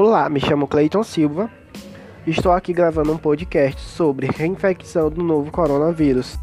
Olá, me chamo Cleiton Silva. Estou aqui gravando um podcast sobre reinfecção do novo coronavírus.